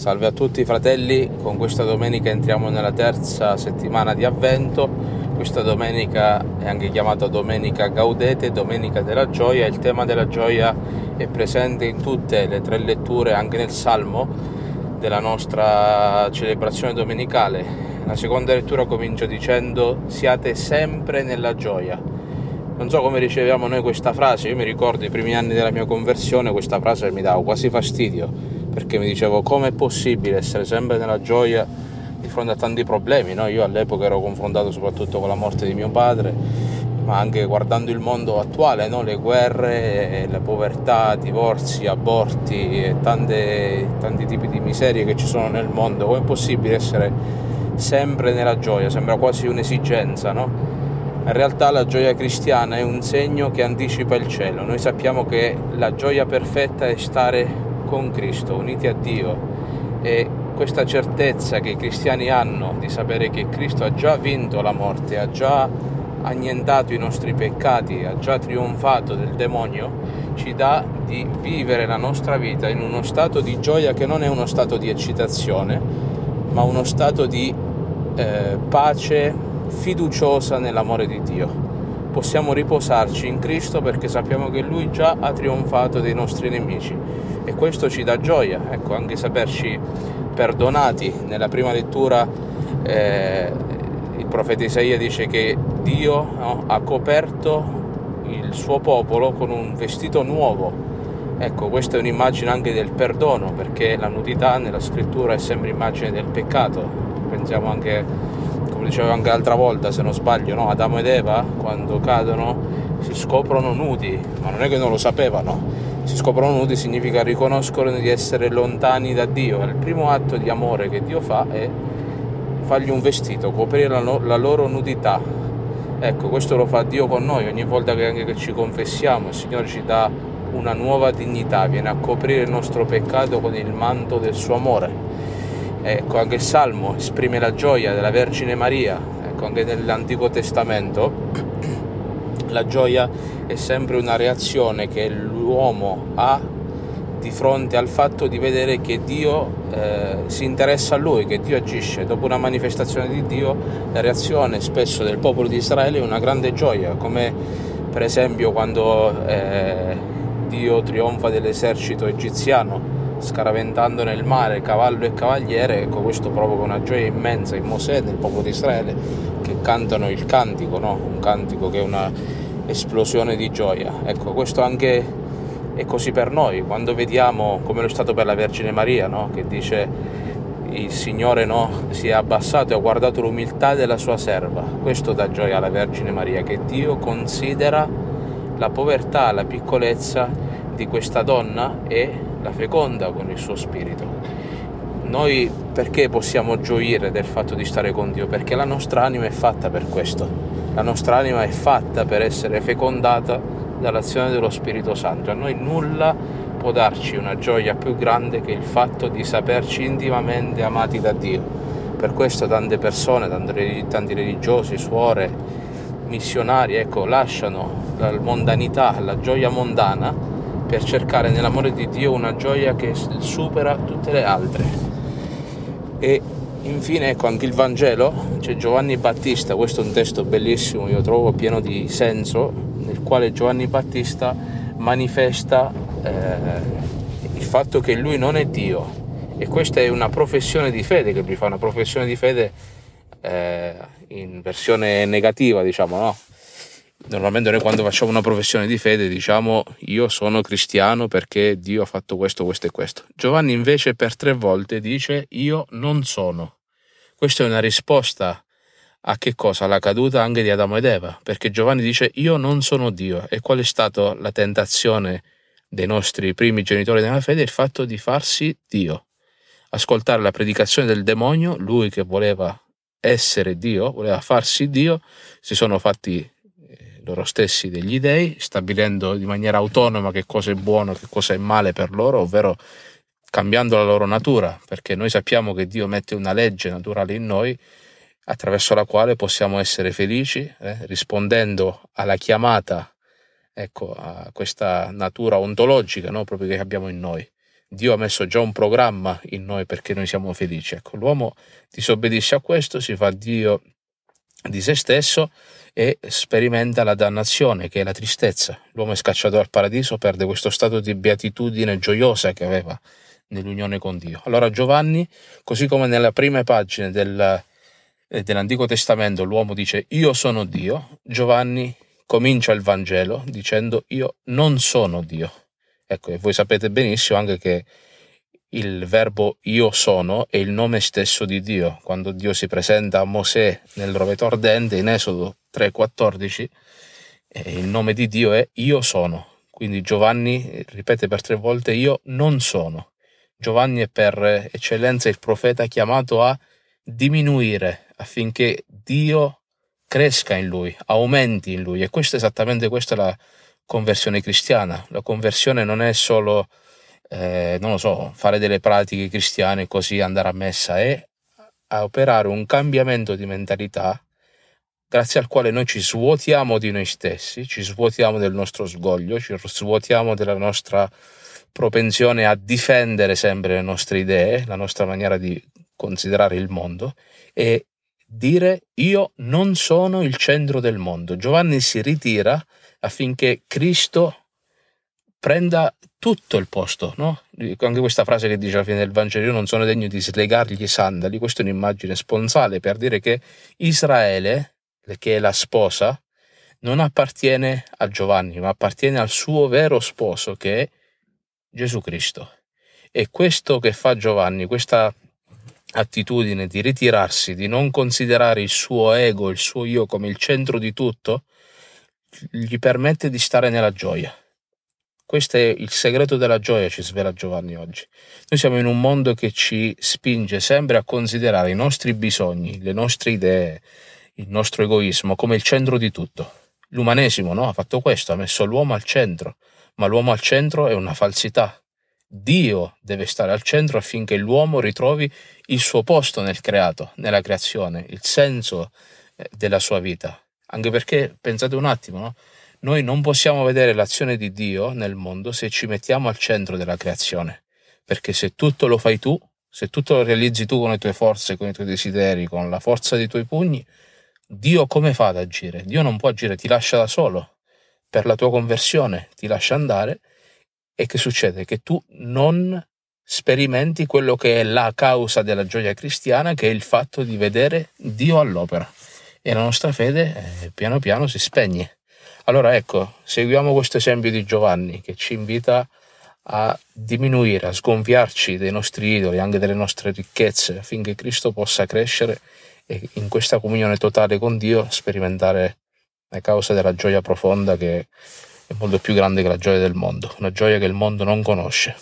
Salve a tutti fratelli, con questa domenica entriamo nella terza settimana di Avvento. Questa domenica è anche chiamata Domenica Gaudete, Domenica della Gioia. Il tema della gioia è presente in tutte le tre letture, anche nel Salmo della nostra celebrazione domenicale. La seconda lettura comincia dicendo siate sempre nella gioia. Non so come riceviamo noi questa frase, io mi ricordo i primi anni della mia conversione questa frase mi dava quasi fastidio perché mi dicevo com'è possibile essere sempre nella gioia di fronte a tanti problemi. No? Io all'epoca ero confrontato soprattutto con la morte di mio padre, ma anche guardando il mondo attuale, no? le guerre, la povertà, divorzi, aborti e tante, tanti tipi di miserie che ci sono nel mondo. Com'è possibile essere sempre nella gioia? Sembra quasi un'esigenza, no? In realtà la gioia cristiana è un segno che anticipa il cielo. Noi sappiamo che la gioia perfetta è stare con Cristo, uniti a Dio e questa certezza che i cristiani hanno di sapere che Cristo ha già vinto la morte, ha già annientato i nostri peccati, ha già trionfato del demonio, ci dà di vivere la nostra vita in uno stato di gioia che non è uno stato di eccitazione, ma uno stato di eh, pace fiduciosa nell'amore di Dio. Possiamo riposarci in Cristo perché sappiamo che Lui già ha trionfato dei nostri nemici e questo ci dà gioia, ecco, anche saperci perdonati. Nella prima lettura eh, il profeta Isaia dice che Dio no, ha coperto il suo popolo con un vestito nuovo. Ecco, questa è un'immagine anche del perdono, perché la nudità nella scrittura è sempre immagine del peccato. Pensiamo anche, come dicevo anche l'altra volta, se non sbaglio, no? Adamo ed Eva, quando cadono, si scoprono nudi, ma non è che non lo sapevano, si scoprono nudi significa riconoscono di essere lontani da Dio. Il primo atto di amore che Dio fa è fargli un vestito, coprire la, la loro nudità. Ecco, questo lo fa Dio con noi, ogni volta che anche che ci confessiamo, il Signore ci dà una nuova dignità, viene a coprire il nostro peccato con il manto del suo amore. Ecco, anche il Salmo esprime la gioia della Vergine Maria, ecco, anche nell'Antico Testamento la gioia è sempre una reazione che l'uomo ha di fronte al fatto di vedere che Dio eh, si interessa a lui, che Dio agisce. Dopo una manifestazione di Dio, la reazione spesso del popolo di Israele è una grande gioia, come per esempio quando eh, Dio trionfa dell'esercito egiziano scaraventando nel mare cavallo e cavaliere, ecco questo provoca una gioia immensa in Mosè, nel popolo di Israele, che cantano il cantico, no? un cantico che è una esplosione di gioia. Ecco, questo anche è così per noi, quando vediamo come lo è stato per la Vergine Maria, no? che dice il Signore no, si è abbassato e ha guardato l'umiltà della sua serva. Questo dà gioia alla Vergine Maria, che Dio considera la povertà, la piccolezza di questa donna e la feconda con il suo spirito. Noi perché possiamo gioire del fatto di stare con Dio? Perché la nostra anima è fatta per questo la nostra anima è fatta per essere fecondata dall'azione dello Spirito Santo. A noi nulla può darci una gioia più grande che il fatto di saperci intimamente amati da Dio. Per questo tante persone, tanti religiosi, suore, missionari, ecco, lasciano la mondanità, la gioia mondana per cercare nell'amore di Dio una gioia che supera tutte le altre. E Infine, ecco anche il Vangelo, c'è Giovanni Battista, questo è un testo bellissimo, io trovo pieno di senso, nel quale Giovanni Battista manifesta eh, il fatto che lui non è Dio. E questa è una professione di fede, che lui fa una professione di fede eh, in versione negativa, diciamo, no? Normalmente noi quando facciamo una professione di fede diciamo io sono cristiano perché Dio ha fatto questo, questo e questo. Giovanni invece per tre volte dice io non sono. Questa è una risposta a che cosa? Alla caduta anche di Adamo ed Eva, perché Giovanni dice io non sono Dio. E qual è stata la tentazione dei nostri primi genitori nella fede? Il fatto di farsi Dio. Ascoltare la predicazione del demonio, lui che voleva essere Dio, voleva farsi Dio, si sono fatti loro stessi degli dei, stabilendo in maniera autonoma che cosa è buono, che cosa è male per loro, ovvero cambiando la loro natura, perché noi sappiamo che Dio mette una legge naturale in noi attraverso la quale possiamo essere felici, eh, rispondendo alla chiamata, ecco, a questa natura ontologica no? proprio che abbiamo in noi. Dio ha messo già un programma in noi perché noi siamo felici. Ecco, l'uomo disobbedisce a questo, si fa Dio di se stesso e sperimenta la dannazione, che è la tristezza. L'uomo è scacciato dal paradiso, perde questo stato di beatitudine gioiosa che aveva nell'unione con Dio. Allora Giovanni, così come nelle prime pagine del, eh, dell'Antico Testamento l'uomo dice io sono Dio, Giovanni comincia il Vangelo dicendo io non sono Dio. Ecco, e voi sapete benissimo anche che il verbo io sono è il nome stesso di Dio. Quando Dio si presenta a Mosè nel roveto ardente in Esodo 3:14, eh, il nome di Dio è io sono. Quindi Giovanni ripete per tre volte io non sono. Giovanni è per eccellenza il profeta chiamato a diminuire affinché Dio cresca in lui, aumenti in lui. E questo è esattamente questa la conversione cristiana. La conversione non è solo eh, non lo so, fare delle pratiche cristiane così andare a messa è a operare un cambiamento di mentalità grazie al quale noi ci svuotiamo di noi stessi, ci svuotiamo del nostro sgoglio, ci svuotiamo della nostra propensione a difendere sempre le nostre idee, la nostra maniera di considerare il mondo e dire io non sono il centro del mondo. Giovanni si ritira affinché Cristo prenda tutto il posto, no? Anche questa frase che dice alla fine del Vangelo, io non sono degno di slegargli i sandali, questa è un'immagine sponsale per dire che Israele, che è la sposa, non appartiene a Giovanni, ma appartiene al suo vero sposo che è Gesù Cristo. E questo che fa Giovanni, questa attitudine di ritirarsi, di non considerare il suo ego, il suo io come il centro di tutto, gli permette di stare nella gioia. Questo è il segreto della gioia, ci svela Giovanni oggi. Noi siamo in un mondo che ci spinge sempre a considerare i nostri bisogni, le nostre idee, il nostro egoismo come il centro di tutto. L'umanesimo no? ha fatto questo, ha messo l'uomo al centro, ma l'uomo al centro è una falsità. Dio deve stare al centro affinché l'uomo ritrovi il suo posto nel creato, nella creazione, il senso eh, della sua vita. Anche perché, pensate un attimo, no? Noi non possiamo vedere l'azione di Dio nel mondo se ci mettiamo al centro della creazione, perché se tutto lo fai tu, se tutto lo realizzi tu con le tue forze, con i tuoi desideri, con la forza dei tuoi pugni, Dio come fa ad agire? Dio non può agire, ti lascia da solo. Per la tua conversione ti lascia andare e che succede? Che tu non sperimenti quello che è la causa della gioia cristiana, che è il fatto di vedere Dio all'opera. E la nostra fede eh, piano piano si spegne. Allora ecco, seguiamo questo esempio di Giovanni che ci invita a diminuire, a sgonfiarci dei nostri idoli, anche delle nostre ricchezze, affinché Cristo possa crescere e in questa comunione totale con Dio sperimentare la causa della gioia profonda che è molto più grande che la gioia del mondo, una gioia che il mondo non conosce.